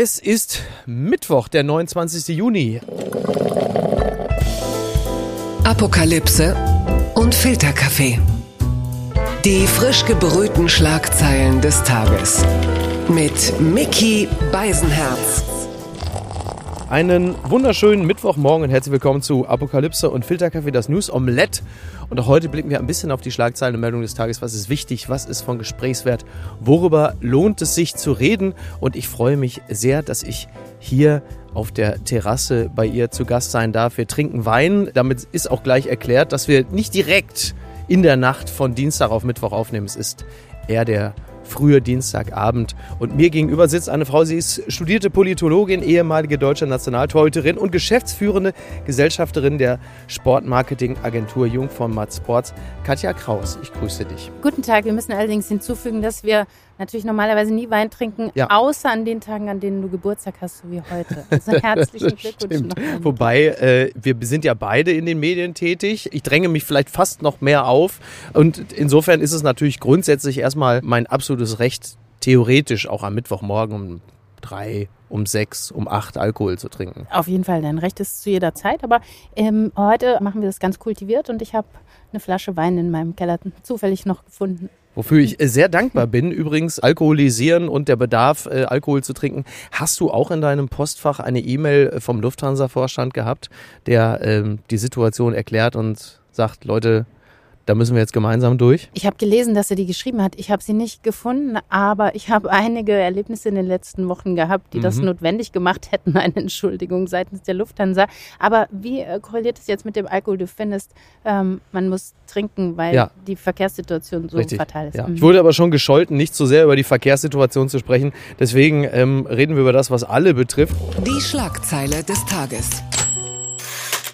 Es ist Mittwoch, der 29. Juni. Apokalypse und Filterkaffee. Die frisch gebrühten Schlagzeilen des Tages. Mit Mickey Beisenherz. Einen wunderschönen Mittwochmorgen und herzlich willkommen zu Apokalypse und Filterkaffee, das News Omelette. Und auch heute blicken wir ein bisschen auf die Schlagzeilen und Meldungen des Tages. Was ist wichtig? Was ist von Gesprächswert? Worüber lohnt es sich zu reden? Und ich freue mich sehr, dass ich hier auf der Terrasse bei ihr zu Gast sein darf. Wir trinken Wein. Damit ist auch gleich erklärt, dass wir nicht direkt in der Nacht von Dienstag auf Mittwoch aufnehmen. Es ist eher der frühe Dienstagabend. Und mir gegenüber sitzt eine Frau, sie ist studierte Politologin, ehemalige deutsche Nationaltorhüterin und geschäftsführende Gesellschafterin der Sportmarketingagentur Jungformat Sports, Katja Kraus. Ich grüße dich. Guten Tag. Wir müssen allerdings hinzufügen, dass wir natürlich normalerweise nie Wein trinken, ja. außer an den Tagen, an denen du Geburtstag hast, so wie heute. Also herzlichen Glückwunsch. Wobei, äh, wir sind ja beide in den Medien tätig. Ich dränge mich vielleicht fast noch mehr auf. Und insofern ist es natürlich grundsätzlich erstmal mein absolutes Recht, theoretisch auch am Mittwochmorgen um drei, um sechs, um acht Alkohol zu trinken. Auf jeden Fall, dein Recht ist zu jeder Zeit. Aber ähm, heute machen wir das ganz kultiviert und ich habe eine Flasche Wein in meinem Keller zufällig noch gefunden. Wofür ich sehr dankbar bin, übrigens Alkoholisieren und der Bedarf, äh, Alkohol zu trinken. Hast du auch in deinem Postfach eine E-Mail vom Lufthansa-Vorstand gehabt, der ähm, die Situation erklärt und sagt, Leute, da müssen wir jetzt gemeinsam durch. Ich habe gelesen, dass er die geschrieben hat. Ich habe sie nicht gefunden, aber ich habe einige Erlebnisse in den letzten Wochen gehabt, die mhm. das notwendig gemacht hätten, eine Entschuldigung seitens der Lufthansa. Aber wie äh, korreliert es jetzt mit dem Alkohol? Du findest, ähm, man muss trinken, weil ja. die Verkehrssituation so Richtig. fatal ist. Ja. Mhm. Ich wurde aber schon gescholten, nicht so sehr über die Verkehrssituation zu sprechen. Deswegen ähm, reden wir über das, was alle betrifft. Die Schlagzeile des Tages.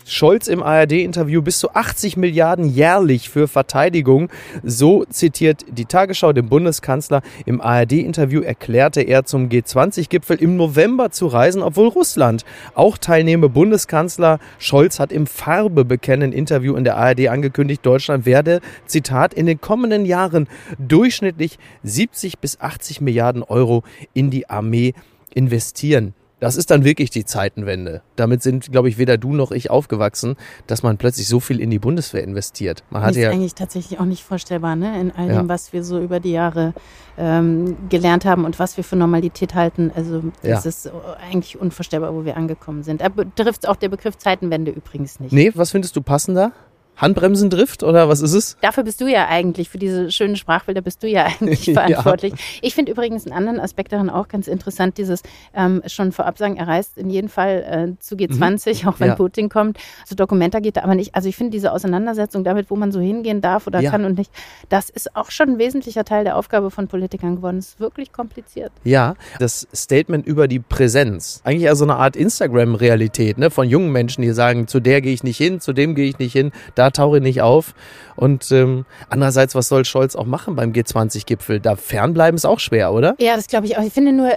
Scholz im ARD-Interview bis zu 80 Milliarden jährlich für Verteidigung. So zitiert die Tagesschau den Bundeskanzler. Im ARD-Interview erklärte er zum G20-Gipfel im November zu reisen, obwohl Russland auch teilnehme. Bundeskanzler Scholz hat im Farbe bekennen Interview in der ARD angekündigt, Deutschland werde, Zitat, in den kommenden Jahren durchschnittlich 70 bis 80 Milliarden Euro in die Armee investieren. Das ist dann wirklich die Zeitenwende. Damit sind, glaube ich, weder du noch ich aufgewachsen, dass man plötzlich so viel in die Bundeswehr investiert. Man hat das ist ja eigentlich tatsächlich auch nicht vorstellbar, ne? In all dem, ja. was wir so über die Jahre ähm, gelernt haben und was wir für Normalität halten. Also das ja. ist eigentlich unvorstellbar, wo wir angekommen sind. Da betrifft auch der Begriff Zeitenwende übrigens nicht. Nee, was findest du passender? Handbremsendrift oder was ist es? Dafür bist du ja eigentlich, für diese schönen Sprachbilder bist du ja eigentlich verantwortlich. ja. Ich finde übrigens einen anderen Aspekt daran auch ganz interessant, dieses ähm, schon vorab sagen, er reist in jedem Fall äh, zu G20, mhm. auch wenn ja. Putin kommt. Also Dokumenta geht da aber nicht. Also ich finde diese Auseinandersetzung damit, wo man so hingehen darf oder ja. kann und nicht, das ist auch schon ein wesentlicher Teil der Aufgabe von Politikern geworden. Es ist wirklich kompliziert. Ja, das Statement über die Präsenz. Eigentlich also eine Art Instagram-Realität ne? von jungen Menschen, die sagen, zu der gehe ich nicht hin, zu dem gehe ich nicht hin. Da da tauche ich nicht auf. Und ähm, andererseits, was soll Scholz auch machen beim G20-Gipfel? Da fernbleiben ist auch schwer, oder? Ja, das glaube ich auch. Ich finde nur,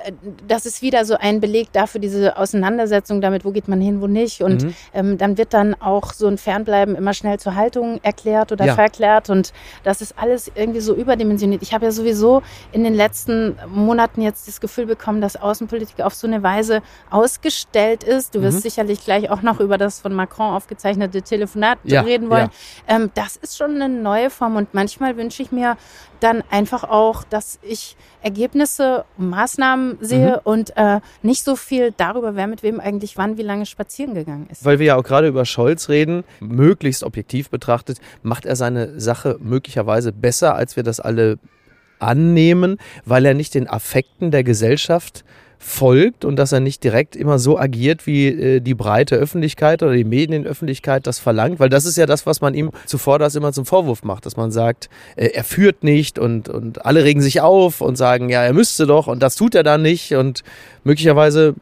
das ist wieder so ein Beleg dafür, diese Auseinandersetzung damit, wo geht man hin, wo nicht. Und mhm. ähm, dann wird dann auch so ein Fernbleiben immer schnell zur Haltung erklärt oder ja. verklärt. Und das ist alles irgendwie so überdimensioniert. Ich habe ja sowieso in den letzten Monaten jetzt das Gefühl bekommen, dass Außenpolitik auf so eine Weise ausgestellt ist. Du wirst mhm. sicherlich gleich auch noch über das von Macron aufgezeichnete Telefonat ja. reden wollen wollen. Ja. Ähm, das ist schon eine neue Form und manchmal wünsche ich mir dann einfach auch, dass ich Ergebnisse, Maßnahmen sehe mhm. und äh, nicht so viel darüber, wer mit wem eigentlich wann, wie lange spazieren gegangen ist. Weil wir ja auch gerade über Scholz reden, möglichst objektiv betrachtet, macht er seine Sache möglicherweise besser, als wir das alle annehmen, weil er nicht den Affekten der Gesellschaft folgt und dass er nicht direkt immer so agiert, wie äh, die breite Öffentlichkeit oder die Medienöffentlichkeit das verlangt, weil das ist ja das, was man ihm zuvor das immer zum Vorwurf macht, dass man sagt, äh, er führt nicht und, und alle regen sich auf und sagen, ja, er müsste doch und das tut er dann nicht und möglicherweise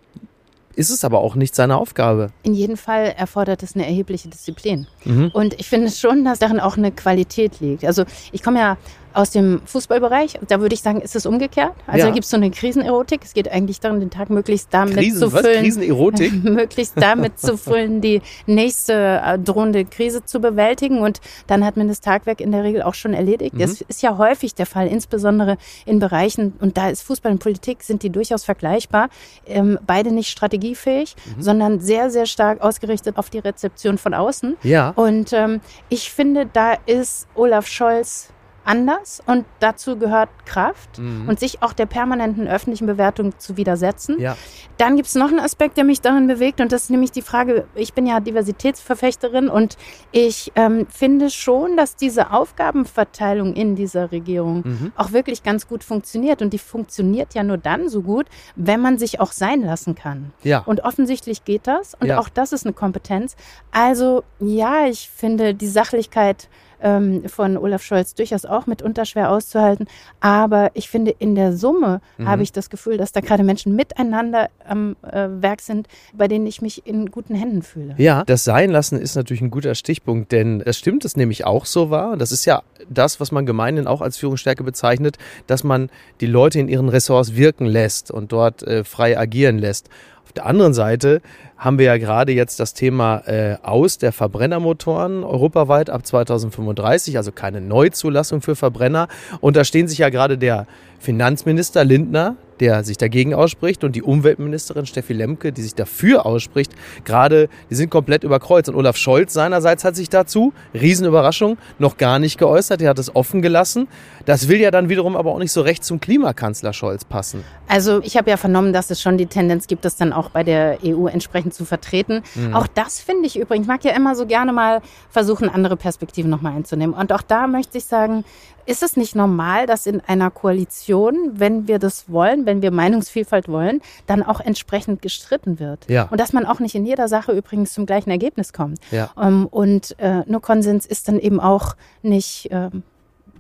ist es aber auch nicht seine Aufgabe. In jedem Fall erfordert es eine erhebliche Disziplin. Mhm. Und ich finde schon, dass darin auch eine Qualität liegt. Also ich komme ja aus dem Fußballbereich. Da würde ich sagen, ist es umgekehrt. Also ja. da gibt es so eine Krisenerotik. Es geht eigentlich darum, den Tag möglichst damit Krisen, zu füllen. Was? Krisenerotik? möglichst damit zu füllen, die nächste äh, drohende Krise zu bewältigen. Und dann hat man das Tagwerk in der Regel auch schon erledigt. Mhm. Das ist ja häufig der Fall, insbesondere in Bereichen, und da ist Fußball und Politik, sind die durchaus vergleichbar. Ähm, beide nicht strategiefähig, mhm. sondern sehr, sehr stark ausgerichtet auf die Rezeption von außen. Ja. Und ähm, ich finde, da ist Olaf Scholz anders und dazu gehört Kraft mhm. und sich auch der permanenten öffentlichen Bewertung zu widersetzen. Ja. Dann gibt es noch einen Aspekt, der mich darin bewegt und das ist nämlich die Frage, ich bin ja Diversitätsverfechterin und ich ähm, finde schon, dass diese Aufgabenverteilung in dieser Regierung mhm. auch wirklich ganz gut funktioniert und die funktioniert ja nur dann so gut, wenn man sich auch sein lassen kann. Ja. Und offensichtlich geht das und ja. auch das ist eine Kompetenz. Also ja, ich finde die Sachlichkeit ähm, von Olaf Scholz durchaus auch mitunter schwer auszuhalten. Aber ich finde, in der Summe mhm. habe ich das Gefühl, dass da gerade Menschen miteinander am äh, Werk sind, bei denen ich mich in guten Händen fühle. Ja, das Sein lassen ist natürlich ein guter Stichpunkt, denn es stimmt es nämlich auch so wahr. Das ist ja das, was man gemeinhin auch als Führungsstärke bezeichnet, dass man die Leute in ihren Ressorts wirken lässt und dort äh, frei agieren lässt. Auf der anderen Seite haben wir ja gerade jetzt das Thema äh, aus der Verbrennermotoren europaweit ab 2035, also keine Neuzulassung für Verbrenner. Und da stehen sich ja gerade der Finanzminister Lindner, der sich dagegen ausspricht, und die Umweltministerin Steffi Lemke, die sich dafür ausspricht, gerade, die sind komplett überkreuzt. Und Olaf Scholz seinerseits hat sich dazu, Riesenüberraschung, noch gar nicht geäußert. Er hat es offen gelassen. Das will ja dann wiederum aber auch nicht so recht zum Klimakanzler Scholz passen. Also ich habe ja vernommen, dass es schon die Tendenz gibt, das dann auch bei der EU entsprechend zu vertreten. Mhm. Auch das finde ich übrigens. Ich mag ja immer so gerne mal versuchen, andere Perspektiven nochmal einzunehmen. Und auch da möchte ich sagen, ist es nicht normal, dass in einer Koalition, wenn wir das wollen, wenn wir Meinungsvielfalt wollen, dann auch entsprechend gestritten wird? Ja. Und dass man auch nicht in jeder Sache übrigens zum gleichen Ergebnis kommt. Ja. Ähm, und äh, nur Konsens ist dann eben auch nicht ähm,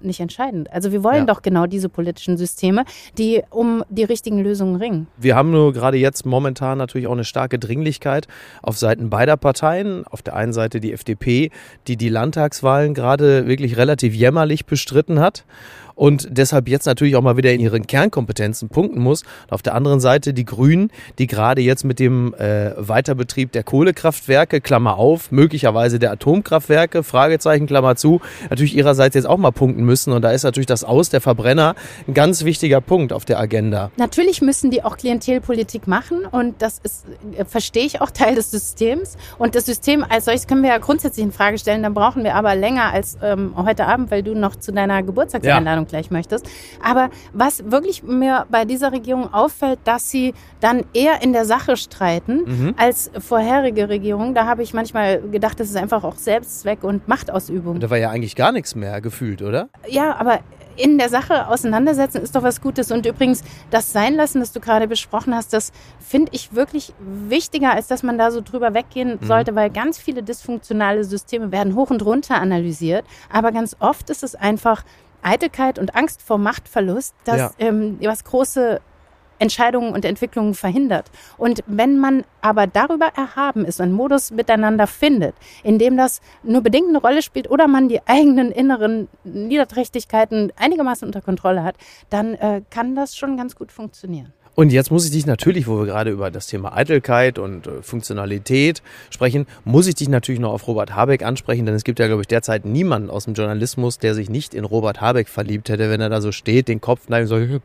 nicht entscheidend. Also wir wollen ja. doch genau diese politischen Systeme, die um die richtigen Lösungen ringen. Wir haben nur gerade jetzt momentan natürlich auch eine starke Dringlichkeit auf Seiten beider Parteien. Auf der einen Seite die FDP, die die Landtagswahlen gerade wirklich relativ jämmerlich bestritten hat und deshalb jetzt natürlich auch mal wieder in ihren Kernkompetenzen punkten muss. Und auf der anderen Seite die Grünen, die gerade jetzt mit dem äh, Weiterbetrieb der Kohlekraftwerke, Klammer auf, möglicherweise der Atomkraftwerke, Fragezeichen, Klammer zu, natürlich ihrerseits jetzt auch mal punkten müssen. Und da ist natürlich das Aus der Verbrenner ein ganz wichtiger Punkt auf der Agenda. Natürlich müssen die auch Klientelpolitik machen und das ist, äh, verstehe ich auch Teil des Systems. Und das System als solches können wir ja grundsätzlich in Frage stellen. Dann brauchen wir aber länger als ähm, heute Abend, weil du noch zu deiner Geburtstagseinladung Regierung gleich möchtest. Aber was wirklich mir bei dieser Regierung auffällt, dass sie dann eher in der Sache streiten mhm. als vorherige Regierungen. Da habe ich manchmal gedacht, das ist einfach auch Selbstzweck und Machtausübung. Da war ja eigentlich gar nichts mehr gefühlt, oder? Ja, aber in der Sache auseinandersetzen ist doch was Gutes. Und übrigens, das Seinlassen, das du gerade besprochen hast, das finde ich wirklich wichtiger, als dass man da so drüber weggehen mhm. sollte, weil ganz viele dysfunktionale Systeme werden hoch und runter analysiert. Aber ganz oft ist es einfach Eitelkeit und Angst vor Machtverlust, das ja. ähm, was große Entscheidungen und Entwicklungen verhindert. Und wenn man aber darüber erhaben ist, einen Modus miteinander findet, in dem das nur bedingt eine Rolle spielt oder man die eigenen inneren Niederträchtigkeiten einigermaßen unter Kontrolle hat, dann äh, kann das schon ganz gut funktionieren. Und jetzt muss ich dich natürlich, wo wir gerade über das Thema Eitelkeit und äh, Funktionalität sprechen, muss ich dich natürlich noch auf Robert Habeck ansprechen, denn es gibt ja, glaube ich, derzeit niemanden aus dem Journalismus, der sich nicht in Robert Habeck verliebt hätte, wenn er da so steht, den Kopf neigt und sagt,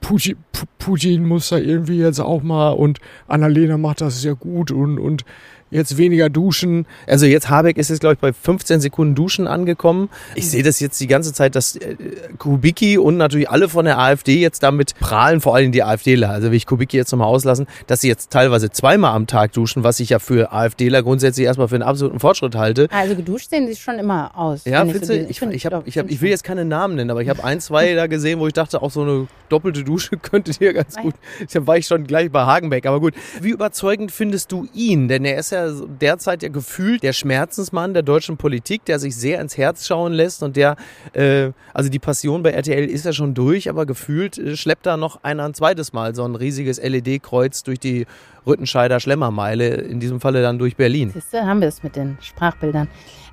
Putin, Putin muss da irgendwie jetzt auch mal und Annalena macht das sehr gut und, und jetzt weniger duschen. Also jetzt Habeck ist jetzt, glaube ich, bei 15 Sekunden Duschen angekommen. Ich sehe das jetzt die ganze Zeit, dass äh, Kubicki und natürlich alle von der AfD jetzt damit prahlen, vor allem die AfDler. Also will ich Kubicki jetzt nochmal auslassen, dass sie jetzt teilweise zweimal am Tag duschen, was ich ja für AfDler grundsätzlich erstmal für einen absoluten Fortschritt halte. Also geduscht sehen sie schon immer aus. Ja, findest du? Ich, ich, hab, ich, hab, ich will jetzt keine Namen nennen, aber ich habe ein, zwei da gesehen, wo ich dachte, auch so eine doppelte Dusche könnte dir ganz gut. Da war ich schon gleich bei Hagenbeck. Aber gut, wie überzeugend findest du ihn? Denn er ist ja ja derzeit ja gefühlt der Schmerzensmann der deutschen Politik, der sich sehr ins Herz schauen lässt und der, äh, also die Passion bei RTL ist ja schon durch, aber gefühlt äh, schleppt da noch einer ein zweites Mal so ein riesiges LED-Kreuz durch die Rüttenscheider Schlemmermeile, in diesem Falle dann durch Berlin. Siehst du, haben wir es mit den Sprachbildern.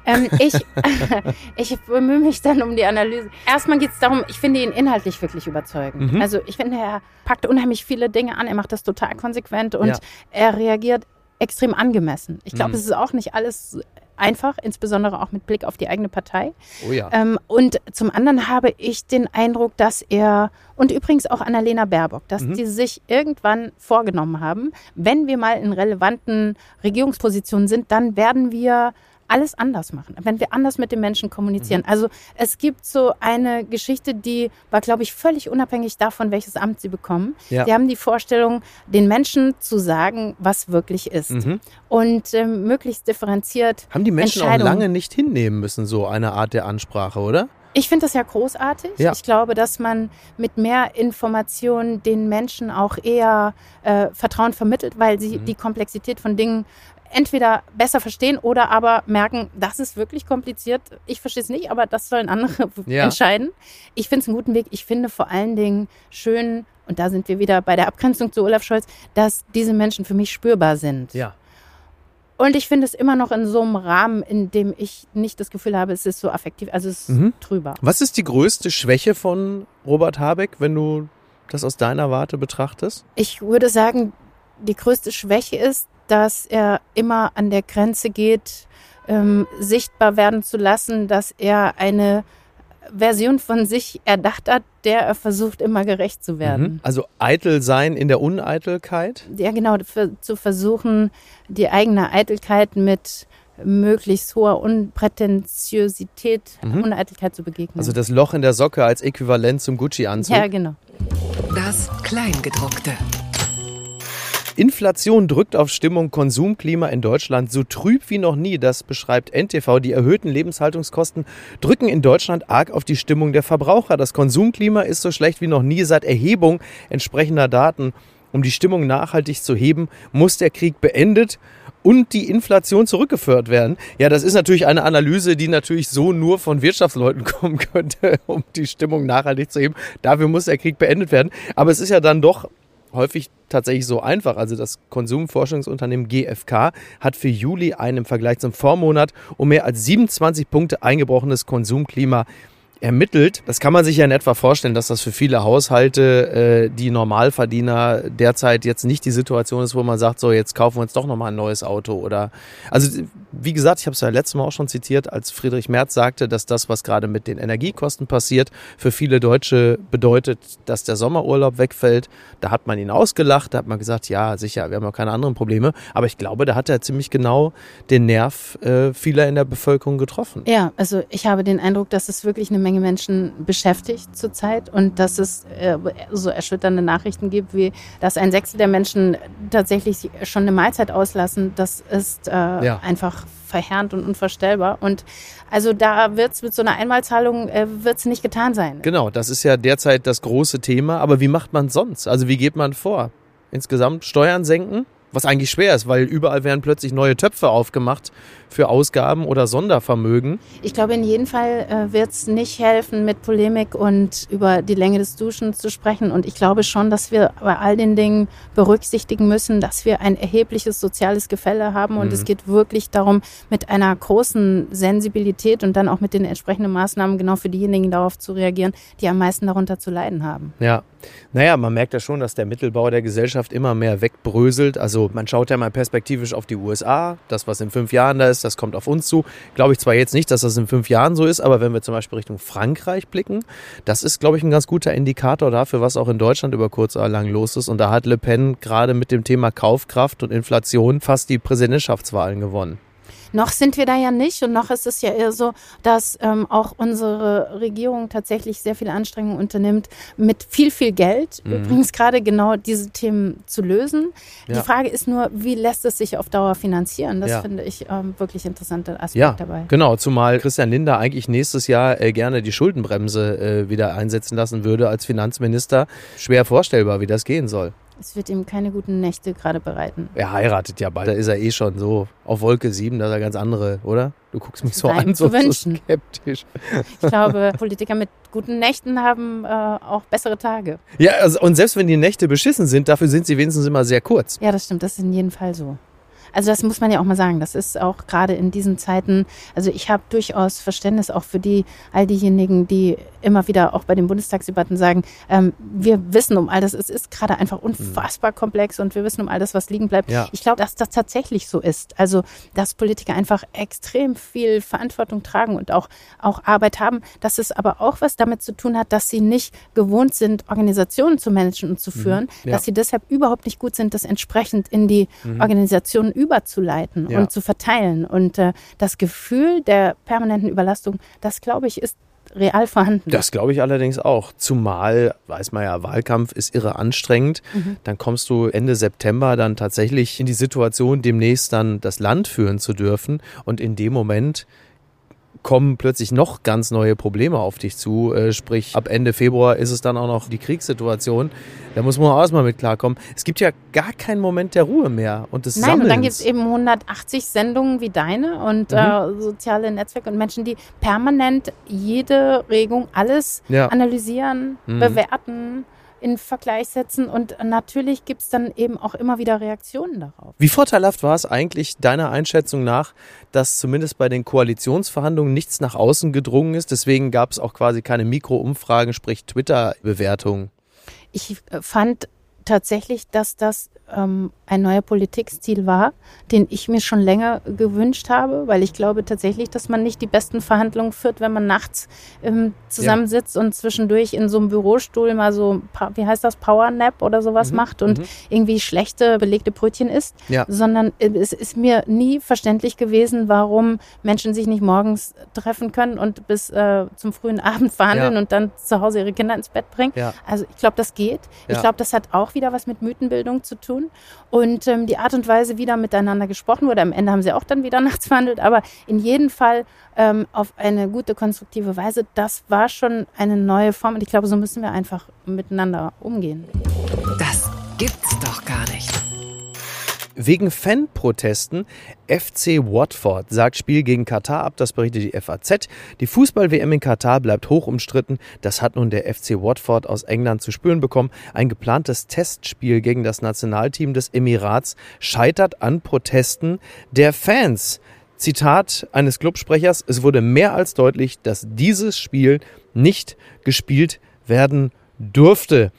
Ähm, ich, ich bemühe mich dann um die Analyse. Erstmal geht es darum, ich finde ihn inhaltlich wirklich überzeugend. Mhm. Also ich finde, er packt unheimlich viele Dinge an, er macht das total konsequent und ja. er reagiert extrem angemessen. Ich glaube, mhm. es ist auch nicht alles einfach, insbesondere auch mit Blick auf die eigene Partei. Oh ja. Ähm, und zum anderen habe ich den Eindruck, dass er und übrigens auch Annalena Baerbock, dass mhm. die sich irgendwann vorgenommen haben, wenn wir mal in relevanten Regierungspositionen sind, dann werden wir alles anders machen, wenn wir anders mit den Menschen kommunizieren. Mhm. Also es gibt so eine Geschichte, die war, glaube ich, völlig unabhängig davon, welches Amt sie bekommen. Ja. Die haben die Vorstellung, den Menschen zu sagen, was wirklich ist. Mhm. Und ähm, möglichst differenziert. Haben die Menschen auch lange nicht hinnehmen müssen, so eine Art der Ansprache, oder? Ich finde das ja großartig. Ja. Ich glaube, dass man mit mehr Informationen den Menschen auch eher äh, Vertrauen vermittelt, weil sie mhm. die Komplexität von Dingen entweder besser verstehen oder aber merken, das ist wirklich kompliziert. Ich verstehe es nicht, aber das sollen andere ja. entscheiden. Ich finde es einen guten Weg. Ich finde vor allen Dingen schön, und da sind wir wieder bei der Abgrenzung zu Olaf Scholz, dass diese Menschen für mich spürbar sind. Ja. Und ich finde es immer noch in so einem Rahmen, in dem ich nicht das Gefühl habe, es ist so affektiv, also es ist mhm. drüber. Was ist die größte Schwäche von Robert Habeck, wenn du das aus deiner Warte betrachtest? Ich würde sagen, die größte Schwäche ist, dass er immer an der Grenze geht, ähm, sichtbar werden zu lassen, dass er eine Version von sich erdacht hat, der er versucht, immer gerecht zu werden. Mhm. Also eitel sein in der Uneitelkeit? Ja, genau, zu versuchen, die eigene Eitelkeit mit möglichst hoher Unprätentiosität, mhm. Uneitelkeit zu begegnen. Also das Loch in der Socke als Äquivalent zum Gucci-Anzug? Ja, genau. Das Kleingedruckte. Inflation drückt auf Stimmung, Konsumklima in Deutschland so trüb wie noch nie, das beschreibt NTV. Die erhöhten Lebenshaltungskosten drücken in Deutschland arg auf die Stimmung der Verbraucher. Das Konsumklima ist so schlecht wie noch nie seit Erhebung entsprechender Daten. Um die Stimmung nachhaltig zu heben, muss der Krieg beendet und die Inflation zurückgeführt werden. Ja, das ist natürlich eine Analyse, die natürlich so nur von Wirtschaftsleuten kommen könnte, um die Stimmung nachhaltig zu heben. Dafür muss der Krieg beendet werden. Aber es ist ja dann doch häufig tatsächlich so einfach. Also das Konsumforschungsunternehmen GfK hat für Juli ein im Vergleich zum Vormonat um mehr als 27 Punkte eingebrochenes Konsumklima ermittelt. Das kann man sich ja in etwa vorstellen, dass das für viele Haushalte, äh, die Normalverdiener derzeit jetzt nicht die Situation ist, wo man sagt, so jetzt kaufen wir uns doch nochmal ein neues Auto oder also wie gesagt, ich habe es ja letztes Mal auch schon zitiert, als Friedrich Merz sagte, dass das, was gerade mit den Energiekosten passiert, für viele Deutsche bedeutet, dass der Sommerurlaub wegfällt. Da hat man ihn ausgelacht, da hat man gesagt, ja, sicher, wir haben auch keine anderen Probleme. Aber ich glaube, da hat er ziemlich genau den Nerv äh, vieler in der Bevölkerung getroffen. Ja, also ich habe den Eindruck, dass es wirklich eine Menge Menschen beschäftigt zurzeit und dass es äh, so erschütternde Nachrichten gibt, wie dass ein Sechstel der Menschen tatsächlich schon eine Mahlzeit auslassen. Das ist äh, ja. einfach verheerend und unvorstellbar. Und also da wird es mit so einer Einmalzahlung äh, wird's nicht getan sein. Genau, das ist ja derzeit das große Thema. Aber wie macht man sonst? Also wie geht man vor? Insgesamt Steuern senken? Was eigentlich schwer ist, weil überall werden plötzlich neue Töpfe aufgemacht für Ausgaben oder Sondervermögen. Ich glaube, in jedem Fall äh, wird es nicht helfen, mit Polemik und über die Länge des Duschens zu sprechen. Und ich glaube schon, dass wir bei all den Dingen berücksichtigen müssen, dass wir ein erhebliches soziales Gefälle haben. Und mhm. es geht wirklich darum, mit einer großen Sensibilität und dann auch mit den entsprechenden Maßnahmen genau für diejenigen darauf zu reagieren, die am meisten darunter zu leiden haben. Ja, naja, man merkt ja schon, dass der Mittelbau der Gesellschaft immer mehr wegbröselt. Also man schaut ja mal perspektivisch auf die USA. Das, was in fünf Jahren da ist, das kommt auf uns zu. Glaube ich zwar jetzt nicht, dass das in fünf Jahren so ist, aber wenn wir zum Beispiel Richtung Frankreich blicken, das ist, glaube ich, ein ganz guter Indikator dafür, was auch in Deutschland über kurz oder lang los ist. Und da hat Le Pen gerade mit dem Thema Kaufkraft und Inflation fast die Präsidentschaftswahlen gewonnen. Noch sind wir da ja nicht und noch ist es ja eher so, dass ähm, auch unsere Regierung tatsächlich sehr viel Anstrengung unternimmt, mit viel, viel Geld mhm. übrigens gerade genau diese Themen zu lösen. Ja. Die Frage ist nur, wie lässt es sich auf Dauer finanzieren? Das ja. finde ich ähm, wirklich interessanter Aspekt ja, dabei. Genau, zumal Christian Linder eigentlich nächstes Jahr äh, gerne die Schuldenbremse äh, wieder einsetzen lassen würde als Finanzminister. Schwer vorstellbar, wie das gehen soll. Es wird ihm keine guten Nächte gerade bereiten. Er heiratet ja bald. Da ist er eh schon so auf Wolke 7, dass er ganz andere, oder? Du guckst mich so an, so, so skeptisch. Ich glaube, Politiker mit guten Nächten haben äh, auch bessere Tage. Ja, also, und selbst wenn die Nächte beschissen sind, dafür sind sie wenigstens immer sehr kurz. Ja, das stimmt. Das ist in jedem Fall so. Also das muss man ja auch mal sagen. Das ist auch gerade in diesen Zeiten, also ich habe durchaus Verständnis auch für die, all diejenigen, die immer wieder auch bei den Bundestagsdebatten sagen, ähm, wir wissen um all das, es ist gerade einfach unfassbar mhm. komplex und wir wissen um all das, was liegen bleibt. Ja. Ich glaube, dass das tatsächlich so ist. Also, dass Politiker einfach extrem viel Verantwortung tragen und auch, auch Arbeit haben, dass es aber auch was damit zu tun hat, dass sie nicht gewohnt sind, Organisationen zu managen und zu mhm. führen, mhm. ja. dass sie deshalb überhaupt nicht gut sind, das entsprechend in die mhm. Organisationen überzuleiten ja. und zu verteilen. Und äh, das Gefühl der permanenten Überlastung, das glaube ich, ist real vorhanden. Das glaube ich allerdings auch. Zumal, weiß man ja, Wahlkampf ist irre anstrengend. Mhm. Dann kommst du Ende September dann tatsächlich in die Situation, demnächst dann das Land führen zu dürfen. Und in dem Moment kommen plötzlich noch ganz neue Probleme auf dich zu. Äh, sprich, ab Ende Februar ist es dann auch noch die Kriegssituation. Da muss man auch erstmal mit klarkommen. Es gibt ja gar keinen Moment der Ruhe mehr und des Nein, Sammelns. und dann gibt es eben 180 Sendungen wie deine und mhm. äh, soziale Netzwerke und Menschen, die permanent jede Regung, alles ja. analysieren, mhm. bewerten in Vergleich setzen und natürlich gibt es dann eben auch immer wieder Reaktionen darauf. Wie vorteilhaft war es eigentlich deiner Einschätzung nach, dass zumindest bei den Koalitionsverhandlungen nichts nach außen gedrungen ist? Deswegen gab es auch quasi keine Mikroumfragen, sprich Twitter-Bewertungen. Ich äh, fand tatsächlich, dass das ähm, ein neuer Politikstil war, den ich mir schon länger gewünscht habe, weil ich glaube tatsächlich, dass man nicht die besten Verhandlungen führt, wenn man nachts ähm, zusammensitzt ja. und zwischendurch in so einem Bürostuhl mal so, wie heißt das, Powernap oder sowas mhm. macht und mhm. irgendwie schlechte belegte Brötchen isst, ja. sondern äh, es ist mir nie verständlich gewesen, warum Menschen sich nicht morgens treffen können und bis äh, zum frühen Abend verhandeln ja. und dann zu Hause ihre Kinder ins Bett bringen. Also ich glaube, das geht. Ich glaube, das hat auch wieder was mit Mythenbildung zu tun. Und ähm, die Art und Weise, wie da miteinander gesprochen wurde, am Ende haben sie auch dann wieder nachts verhandelt, aber in jedem Fall ähm, auf eine gute, konstruktive Weise, das war schon eine neue Form. Und ich glaube, so müssen wir einfach miteinander umgehen. Das gibt's doch gar nicht. Wegen Fanprotesten FC Watford sagt Spiel gegen Katar ab, das berichtet die FAZ. Die Fußball-WM in Katar bleibt hoch umstritten. Das hat nun der FC Watford aus England zu spüren bekommen. Ein geplantes Testspiel gegen das Nationalteam des Emirats scheitert an Protesten der Fans. Zitat eines Clubsprechers, es wurde mehr als deutlich, dass dieses Spiel nicht gespielt werden durfte.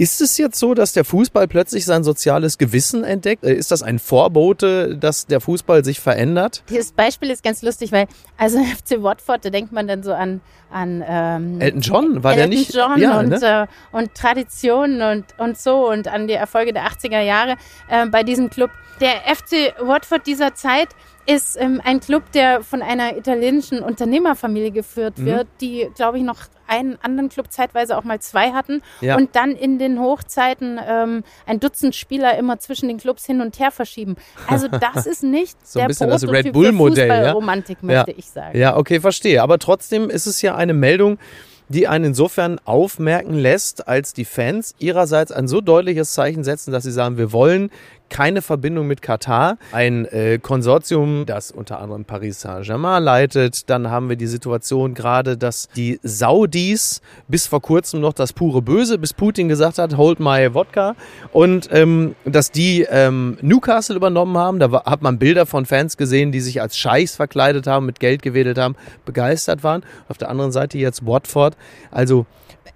Ist es jetzt so, dass der Fußball plötzlich sein soziales Gewissen entdeckt? Äh, ist das ein Vorbote, dass der Fußball sich verändert? Dieses Beispiel ist ganz lustig, weil also FC Watford, da denkt man dann so an, an ähm, Elton John, war Elton der nicht? John ja, und, ne? äh, und Traditionen und, und so und an die Erfolge der 80er Jahre äh, bei diesem Club. Der FC Watford dieser Zeit ist ähm, ein Club, der von einer italienischen Unternehmerfamilie geführt mhm. wird, die, glaube ich, noch einen anderen Club zeitweise auch mal zwei hatten ja. und dann in den Hochzeiten ähm, ein Dutzend Spieler immer zwischen den Clubs hin und her verschieben. Also das ist nicht so der bisschen das Red Bull Modell, ja? Romantik möchte ja. ich sagen. Ja, okay, verstehe. Aber trotzdem ist es ja eine Meldung, die einen insofern aufmerken lässt, als die Fans ihrerseits ein so deutliches Zeichen setzen, dass sie sagen, wir wollen keine Verbindung mit Katar. Ein äh, Konsortium, das unter anderem Paris Saint-Germain leitet. Dann haben wir die Situation gerade, dass die Saudis bis vor kurzem noch das pure Böse, bis Putin gesagt hat, hold my Wodka. Und ähm, dass die ähm, Newcastle übernommen haben. Da war, hat man Bilder von Fans gesehen, die sich als Scheichs verkleidet haben, mit Geld gewedelt haben, begeistert waren. Auf der anderen Seite jetzt Watford. Also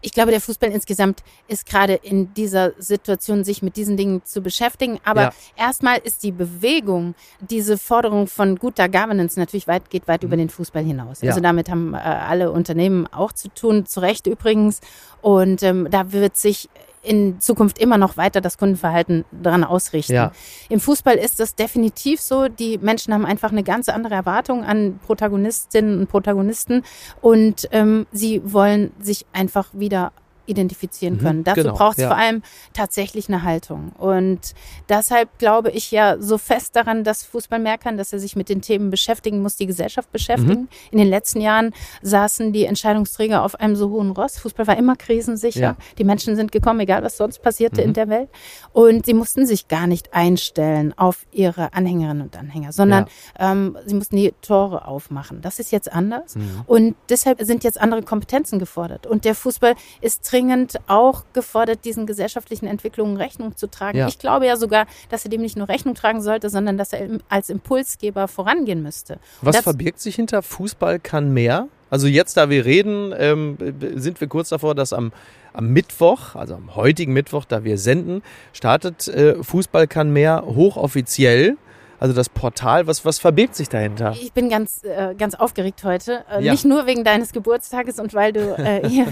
ich glaube, der Fußball insgesamt ist gerade in dieser Situation, sich mit diesen Dingen zu beschäftigen. Aber ja. erstmal ist die Bewegung, diese Forderung von guter Governance natürlich weit, geht weit mhm. über den Fußball hinaus. Ja. Also damit haben äh, alle Unternehmen auch zu tun, zu Recht übrigens. Und ähm, da wird sich in Zukunft immer noch weiter das Kundenverhalten daran ausrichten. Ja. Im Fußball ist das definitiv so. Die Menschen haben einfach eine ganz andere Erwartung an Protagonistinnen und Protagonisten und ähm, sie wollen sich einfach wieder identifizieren können. Mhm, Dazu genau, braucht es ja. vor allem tatsächlich eine Haltung. Und deshalb glaube ich ja so fest daran, dass Fußball mehr kann, dass er sich mit den Themen beschäftigen muss, die Gesellschaft beschäftigen. Mhm. In den letzten Jahren saßen die Entscheidungsträger auf einem so hohen Ross. Fußball war immer krisensicher. Ja. Die Menschen sind gekommen, egal was sonst passierte mhm. in der Welt. Und sie mussten sich gar nicht einstellen auf ihre Anhängerinnen und Anhänger, sondern ja. ähm, sie mussten die Tore aufmachen. Das ist jetzt anders. Mhm. Und deshalb sind jetzt andere Kompetenzen gefordert. Und der Fußball ist dringend auch gefordert, diesen gesellschaftlichen Entwicklungen Rechnung zu tragen. Ja. Ich glaube ja sogar, dass er dem nicht nur Rechnung tragen sollte, sondern dass er als Impulsgeber vorangehen müsste. Was verbirgt sich hinter Fußball kann mehr? Also jetzt, da wir reden, ähm, sind wir kurz davor, dass am, am Mittwoch, also am heutigen Mittwoch, da wir senden, startet äh, Fußball kann mehr hochoffiziell. Also das Portal, was, was verbirgt sich dahinter? Ich bin ganz, äh, ganz aufgeregt heute. Äh, ja. Nicht nur wegen deines Geburtstages und weil du äh, hier,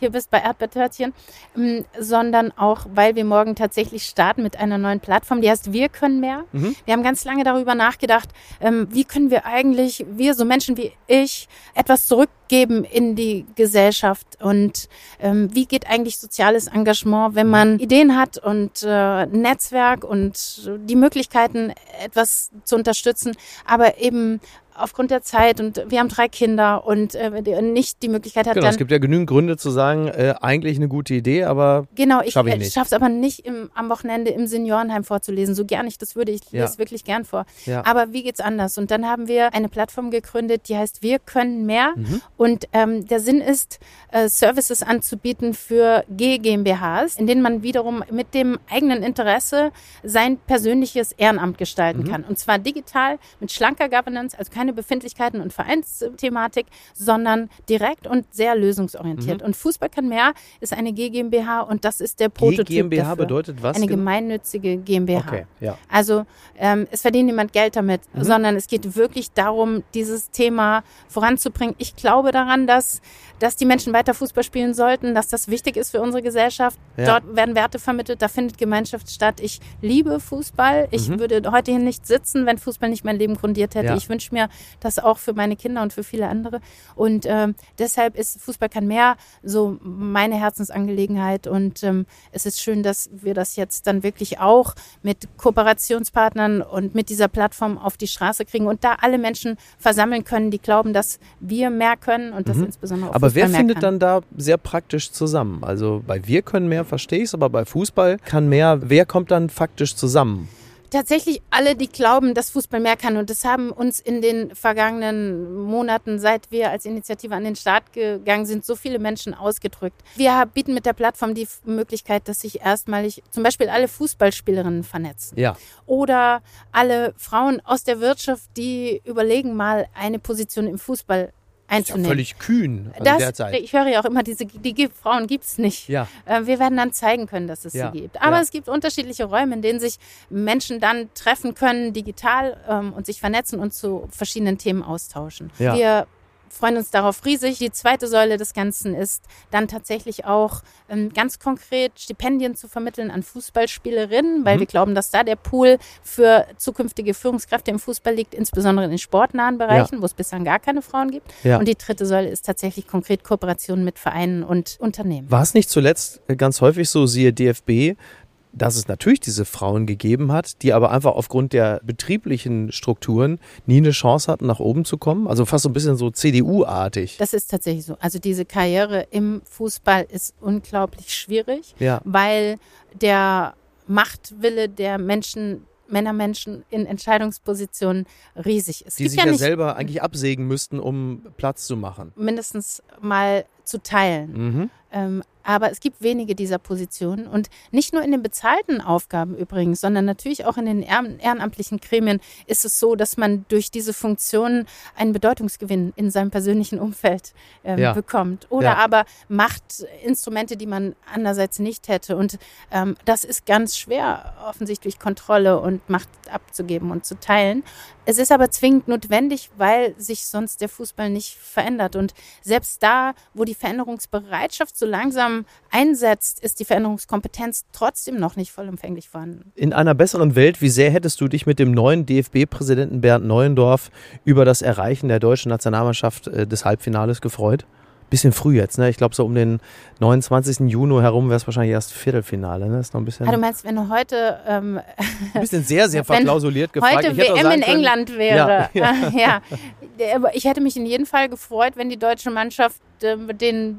hier bist bei Erdbeertörtchen, ähm, sondern auch, weil wir morgen tatsächlich starten mit einer neuen Plattform, die heißt Wir können mehr. Mhm. Wir haben ganz lange darüber nachgedacht, ähm, wie können wir eigentlich, wir so Menschen wie ich, etwas zurückgeben in die Gesellschaft. Und ähm, wie geht eigentlich soziales Engagement, wenn man Ideen hat und äh, Netzwerk und die Möglichkeiten, etwas zu unterstützen, aber eben aufgrund der Zeit und wir haben drei Kinder und äh, nicht die Möglichkeit hat genau, dann. Es gibt ja genügend Gründe zu sagen, äh, eigentlich eine gute Idee, aber genau, ich, schaff ich nicht. schaffe es aber nicht im, am Wochenende im Seniorenheim vorzulesen. So gern ich das würde, ich ja. lese wirklich gern vor. Ja. Aber wie geht's anders? Und dann haben wir eine Plattform gegründet, die heißt Wir können mehr. Mhm. Und ähm, der Sinn ist, äh, Services anzubieten für G GmbHs, in denen man wiederum mit dem eigenen Interesse sein persönliches Ehrenamt gestalten mhm. kann. Und zwar digital mit schlanker Governance, also keine Befindlichkeiten und Vereinsthematik, sondern direkt und sehr lösungsorientiert. Mhm. Und Fußball kann mehr ist eine GmbH und das ist der Prototyp. GmbH dafür. bedeutet was? Eine genau? gemeinnützige GmbH. Okay, ja. Also ähm, es verdient niemand Geld damit, mhm. sondern es geht wirklich darum, dieses Thema voranzubringen. Ich glaube daran, dass, dass die Menschen weiter Fußball spielen sollten, dass das wichtig ist für unsere Gesellschaft. Ja. Dort werden Werte vermittelt, da findet Gemeinschaft statt. Ich liebe Fußball. Ich mhm. würde heute hier nicht sitzen, wenn Fußball nicht mein Leben grundiert hätte. Ja. Ich wünsche mir, das auch für meine Kinder und für viele andere. Und ähm, deshalb ist Fußball kann mehr so meine Herzensangelegenheit. Und ähm, es ist schön, dass wir das jetzt dann wirklich auch mit Kooperationspartnern und mit dieser Plattform auf die Straße kriegen und da alle Menschen versammeln können, die glauben, dass wir mehr können und das mhm. insbesondere auch Aber Fußball wer findet kann. dann da sehr praktisch zusammen? Also bei wir können mehr verstehe ich es, aber bei Fußball kann mehr. Wer kommt dann faktisch zusammen? Tatsächlich alle, die glauben, dass Fußball mehr kann. Und das haben uns in den vergangenen Monaten, seit wir als Initiative an den Start gegangen sind, so viele Menschen ausgedrückt. Wir bieten mit der Plattform die Möglichkeit, dass sich erstmalig zum Beispiel alle Fußballspielerinnen vernetzen. Ja. Oder alle Frauen aus der Wirtschaft, die überlegen mal eine Position im Fußball einzunehmen. Ja völlig kühn also das, derzeit. Ich höre ja auch immer, diese, die Frauen gibt es nicht. Ja. Äh, wir werden dann zeigen können, dass es ja. sie gibt. Aber es gibt unterschiedliche Räume, in denen sich Menschen dann treffen können, digital ähm, und sich vernetzen und zu verschiedenen Themen austauschen. Ja. Wir freuen uns darauf riesig. Die zweite Säule des Ganzen ist dann tatsächlich auch ähm, ganz konkret Stipendien zu vermitteln an Fußballspielerinnen, weil mhm. wir glauben, dass da der Pool für zukünftige Führungskräfte im Fußball liegt, insbesondere in den sportnahen Bereichen, ja. wo es bislang gar keine Frauen gibt. Ja. Und die dritte Säule ist tatsächlich konkret Kooperation mit Vereinen und Unternehmen. War es nicht zuletzt ganz häufig so, siehe DFB, dass es natürlich diese Frauen gegeben hat, die aber einfach aufgrund der betrieblichen Strukturen nie eine Chance hatten, nach oben zu kommen. Also fast so ein bisschen so CDU-artig. Das ist tatsächlich so. Also diese Karriere im Fußball ist unglaublich schwierig, ja. weil der Machtwille der Menschen Männermenschen in Entscheidungspositionen riesig ist. Die sich ja, ja selber eigentlich absägen müssten, um Platz zu machen. Mindestens mal zu teilen. Mhm. Ähm, aber es gibt wenige dieser Positionen und nicht nur in den bezahlten Aufgaben übrigens, sondern natürlich auch in den ehrenamtlichen Gremien ist es so, dass man durch diese Funktionen einen Bedeutungsgewinn in seinem persönlichen Umfeld ähm, ja. bekommt. Oder ja. aber Machtinstrumente, die man andererseits nicht hätte. Und ähm, das ist ganz schwer, offensichtlich Kontrolle und Macht abzugeben und zu teilen. Es ist aber zwingend notwendig, weil sich sonst der Fußball nicht verändert. Und selbst da, wo die Veränderungsbereitschaft so langsam einsetzt, ist die Veränderungskompetenz trotzdem noch nicht vollumfänglich vorhanden. In einer besseren Welt, wie sehr hättest du dich mit dem neuen DFB-Präsidenten Bernd Neuendorf über das Erreichen der deutschen Nationalmannschaft äh, des Halbfinales gefreut? bisschen früh jetzt, ne? Ich glaube, so um den 29. Juni herum wäre es wahrscheinlich erst Viertelfinale, ne? Ist noch ein bisschen. Ah, du meinst, wenn du heute. Ähm, ein bisschen sehr, sehr verklausuliert gefragt. Heute WM in England wäre. Ja, ja. ja. ich hätte mich in jedem Fall gefreut, wenn die deutsche Mannschaft äh, den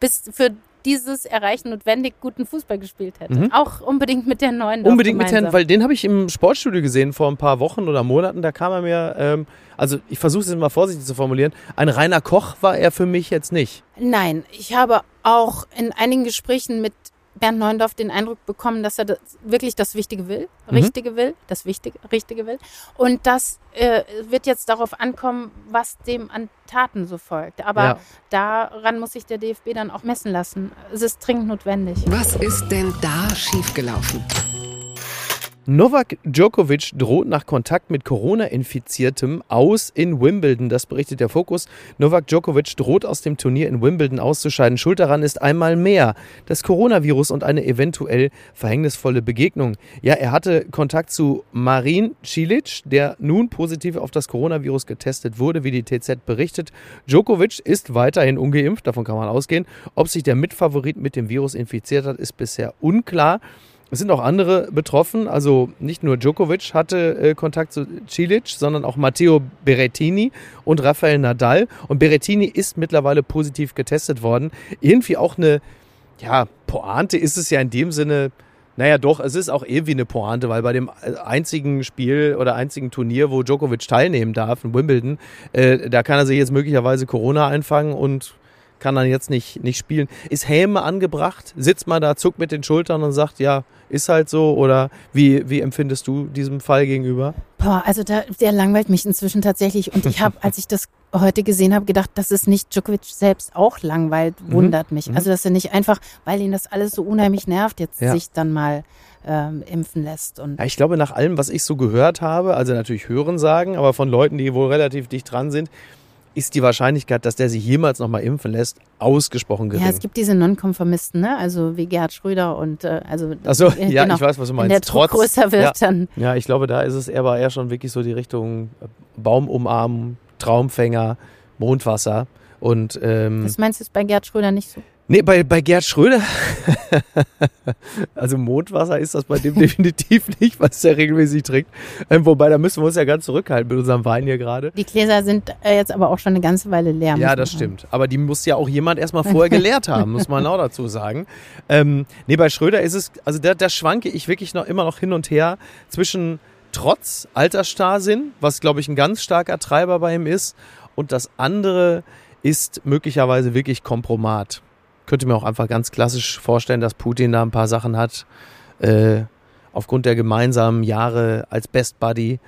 bis für dieses Erreichen notwendig guten Fußball gespielt hätte. Mhm. Auch unbedingt mit der neuen. Unbedingt mit der, weil den habe ich im Sportstudio gesehen vor ein paar Wochen oder Monaten. Da kam er mir, ähm, also ich versuche es mal vorsichtig zu formulieren, ein reiner Koch war er für mich jetzt nicht. Nein, ich habe auch in einigen Gesprächen mit Bernd Neuendorf den Eindruck bekommen, dass er das, wirklich das Wichtige will, mhm. Richtige will, das Wichtige, Richtige will. Und das äh, wird jetzt darauf ankommen, was dem an Taten so folgt. Aber ja. daran muss sich der DFB dann auch messen lassen. Es ist dringend notwendig. Was ist denn da schiefgelaufen? Novak Djokovic droht nach Kontakt mit Corona-Infiziertem aus in Wimbledon. Das berichtet der Fokus. Novak Djokovic droht aus dem Turnier in Wimbledon auszuscheiden. Schuld daran ist einmal mehr das Coronavirus und eine eventuell verhängnisvolle Begegnung. Ja, er hatte Kontakt zu Marin Cilic, der nun positiv auf das Coronavirus getestet wurde, wie die TZ berichtet. Djokovic ist weiterhin ungeimpft, davon kann man ausgehen. Ob sich der Mitfavorit mit dem Virus infiziert hat, ist bisher unklar. Es sind auch andere betroffen. Also nicht nur Djokovic hatte äh, Kontakt zu Cilic, sondern auch Matteo Berrettini und Rafael Nadal. Und Berrettini ist mittlerweile positiv getestet worden. Irgendwie auch eine, ja, Pointe ist es ja in dem Sinne. Naja, doch, es ist auch irgendwie eine Pointe, weil bei dem äh, einzigen Spiel oder einzigen Turnier, wo Djokovic teilnehmen darf, in Wimbledon, äh, da kann er sich jetzt möglicherweise Corona einfangen und kann dann jetzt nicht, nicht spielen. Ist Häme angebracht? Sitzt man da, zuckt mit den Schultern und sagt, ja, ist halt so? Oder wie, wie empfindest du diesem Fall gegenüber? Boah, also da, der langweilt mich inzwischen tatsächlich. Und ich habe, als ich das heute gesehen habe, gedacht, dass es nicht Djokovic selbst auch langweilt, mhm. wundert mhm. mich. Also dass er nicht einfach, weil ihn das alles so unheimlich nervt, jetzt ja. sich dann mal ähm, impfen lässt. Und ja, ich glaube, nach allem, was ich so gehört habe, also natürlich hören sagen, aber von Leuten, die wohl relativ dicht dran sind, ist die Wahrscheinlichkeit, dass der sich jemals nochmal impfen lässt, ausgesprochen gering. Ja, es gibt diese Nonkonformisten, ne? also wie Gerhard Schröder und äh, also. Achso, äh, ja, genau. ich weiß, was du meinst. Wenn der Druck Trotz, größer wird, ja, dann. Ja, ich glaube, da ist es eher, war eher schon wirklich so die Richtung äh, Baumumarmen, Traumfänger, Mondwasser und. Ähm, das meinst du ist bei Gerhard Schröder nicht so? Nee, bei, bei Gerd Schröder, also Mondwasser ist das bei dem definitiv nicht, was er regelmäßig trinkt. Ähm, wobei, da müssen wir uns ja ganz zurückhalten mit unserem Wein hier gerade. Die Gläser sind äh, jetzt aber auch schon eine ganze Weile leer. Ja, das stimmt. Aber die muss ja auch jemand erstmal vorher geleert haben, muss man auch dazu sagen. Ähm, nee, bei Schröder ist es, also da, da schwanke ich wirklich noch immer noch hin und her zwischen trotz Altersstarrsinn, was glaube ich ein ganz starker Treiber bei ihm ist, und das andere ist möglicherweise wirklich Kompromat könnte mir auch einfach ganz klassisch vorstellen, dass Putin da ein paar Sachen hat, äh, aufgrund der gemeinsamen Jahre als Best Buddy,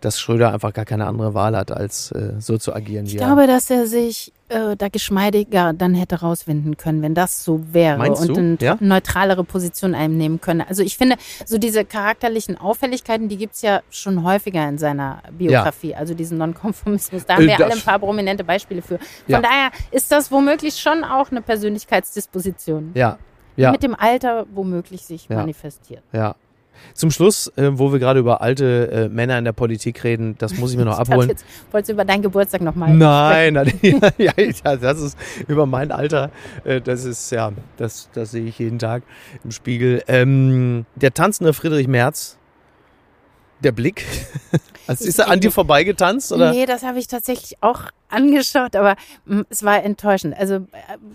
dass Schröder einfach gar keine andere Wahl hat, als äh, so zu agieren. Ich glaube, dass er sich äh, da geschmeidiger dann hätte rauswinden können, wenn das so wäre Meinst und du? eine ja? neutralere Position einnehmen können. Also ich finde, so diese charakterlichen Auffälligkeiten, die gibt es ja schon häufiger in seiner Biografie. Ja. Also diesen Nonkonformismus, da haben äh, wir alle ein paar prominente Beispiele für. Von ja. daher ist das womöglich schon auch eine Persönlichkeitsdisposition. Ja. Ja. Die mit dem Alter womöglich sich manifestiert. Ja, zum Schluss, äh, wo wir gerade über alte äh, Männer in der Politik reden, das muss ich mir noch abholen. Jetzt, wolltest du über deinen Geburtstag nochmal Nein, nein ja, ja, das ist über mein Alter. Äh, das ist, ja, das, das sehe ich jeden Tag im Spiegel. Ähm, der tanzende Friedrich Merz, der Blick. Also ist er an dir vorbeigetanzt? Oder? Nee, das habe ich tatsächlich auch angeschaut, aber mm, es war enttäuschend. Also äh,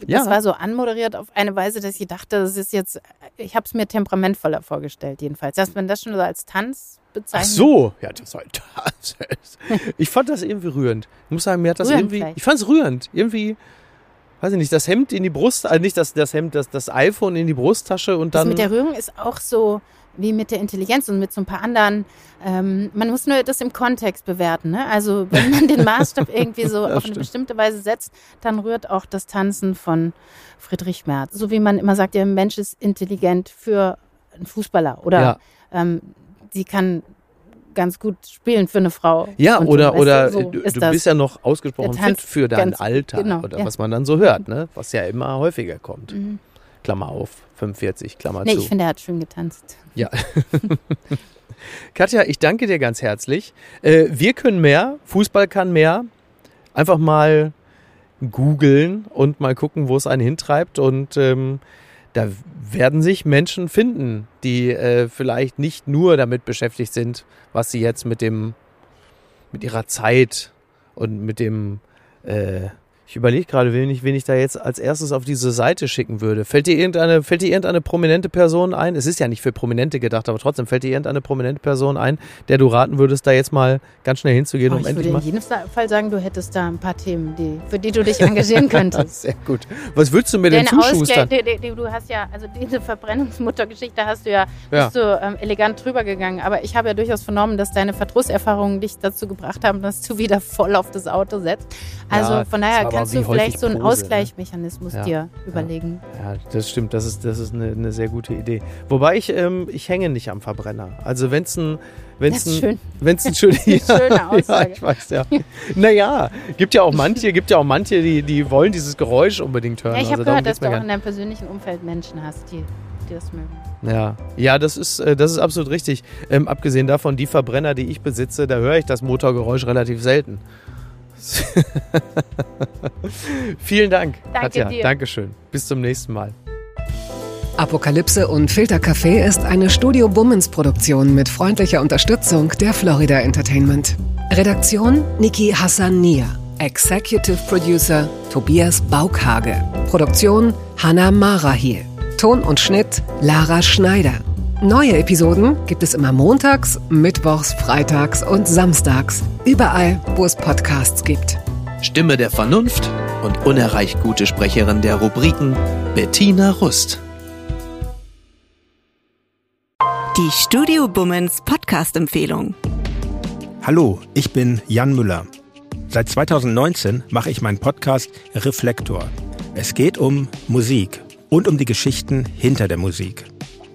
das ja. war so anmoderiert auf eine Weise, dass ich dachte, das ist jetzt, ich habe es mir temperamentvoller vorgestellt jedenfalls. Dass man das schon so als Tanz bezeichnet. Ach so, ja, das war das. Ich fand das irgendwie rührend. Ich muss sagen, mir hat das rührend irgendwie, vielleicht. ich fand es rührend. Irgendwie, weiß ich nicht, das Hemd in die Brust, also nicht das, das Hemd, das, das iPhone in die Brusttasche und dann. Das mit der Rührung ist auch so, wie mit der Intelligenz und mit so ein paar anderen. Ähm, man muss nur das im Kontext bewerten. Ne? Also wenn man den Maßstab irgendwie so auf eine bestimmte Weise setzt, dann rührt auch das Tanzen von Friedrich Merz. So wie man immer sagt, der Mensch ist intelligent für einen Fußballer oder ja. ähm, sie kann ganz gut spielen für eine Frau. Ja, oder, so, oder du, du bist ja noch ausgesprochen fit für dein Alter genau, oder ja. was man dann so hört, ne? was ja immer häufiger kommt. Mhm. Klammer auf, 45, Klammer nee, zu. ich finde, er hat schön getanzt. Ja. Katja, ich danke dir ganz herzlich. Äh, wir können mehr, Fußball kann mehr. Einfach mal googeln und mal gucken, wo es einen hintreibt. Und ähm, da werden sich Menschen finden, die äh, vielleicht nicht nur damit beschäftigt sind, was sie jetzt mit dem, mit ihrer Zeit und mit dem äh, ich überlege gerade, wen ich, wen ich da jetzt als erstes auf diese Seite schicken würde. Fällt dir irgendeine, fällt dir irgendeine prominente Person ein? Es ist ja nicht für Prominente gedacht, aber trotzdem fällt dir irgendeine prominente Person ein, der du raten würdest, da jetzt mal ganz schnell hinzugehen, oh, um endlich mal. Ich würde in jedem Fall sagen, du hättest da ein paar Themen, die, für die du dich engagieren könntest. Sehr gut. Was würdest du mir denn zuschustern? Die, die, du hast ja, also diese Verbrennungsmuttergeschichte hast du ja, ja. bist du ähm, elegant drüber gegangen. Aber ich habe ja durchaus vernommen, dass deine Verdrusserfahrungen dich dazu gebracht haben, dass du wieder voll auf das Auto setzt. Also ja, von daher kannst kannst du vielleicht so einen Pose, ne? Ausgleichsmechanismus ja, dir überlegen. Ja, das stimmt. Das ist, das ist eine, eine sehr gute Idee. Wobei ich, ähm, ich hänge nicht am Verbrenner. Also wenn es ein Wenn's das ist schön. Wenn's ein schön, ja, schöne Aussage. Ja, ich weiß ja. naja, gibt ja auch manche, gibt ja auch manche, die, die wollen dieses Geräusch unbedingt hören. Ja, ich habe also gehört, dass du auch in deinem persönlichen Umfeld Menschen hast, die, die das mögen. Ja, ja, das ist, äh, das ist absolut richtig. Ähm, abgesehen davon, die Verbrenner, die ich besitze, da höre ich das Motorgeräusch relativ selten. Vielen Dank, Danke Katja. Dir. Dankeschön. Bis zum nächsten Mal. Apokalypse und Filtercafé ist eine Studio Bummens Produktion mit freundlicher Unterstützung der Florida Entertainment. Redaktion Niki Hassania. Executive Producer Tobias Baukhage. Produktion Hannah Marahiel. Ton und Schnitt Lara Schneider. Neue Episoden gibt es immer montags, mittwochs, freitags und samstags. Überall, wo es Podcasts gibt. Stimme der Vernunft und unerreicht gute Sprecherin der Rubriken Bettina Rust. Die Studio Bummens Podcast-Empfehlung. Hallo, ich bin Jan Müller. Seit 2019 mache ich meinen Podcast Reflektor. Es geht um Musik und um die Geschichten hinter der Musik.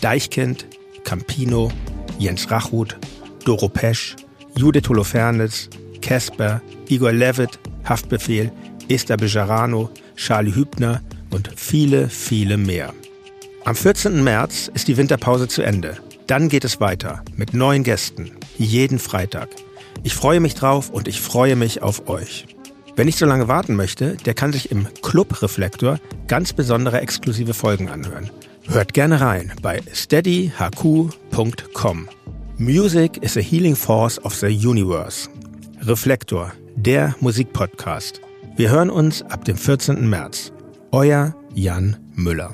Deichkind, Campino, Jens Rachut, Doro Pesch, Judith Holofernes, Casper, Igor Levitt, Haftbefehl, Esther Bejarano, Charlie Hübner und viele, viele mehr. Am 14. März ist die Winterpause zu Ende. Dann geht es weiter mit neuen Gästen, jeden Freitag. Ich freue mich drauf und ich freue mich auf euch. Wer nicht so lange warten möchte, der kann sich im Club Reflektor ganz besondere exklusive Folgen anhören. Hört gerne rein bei steadyhq.com. Music is a healing force of the universe. Reflektor, der Musikpodcast. Wir hören uns ab dem 14. März. Euer Jan Müller.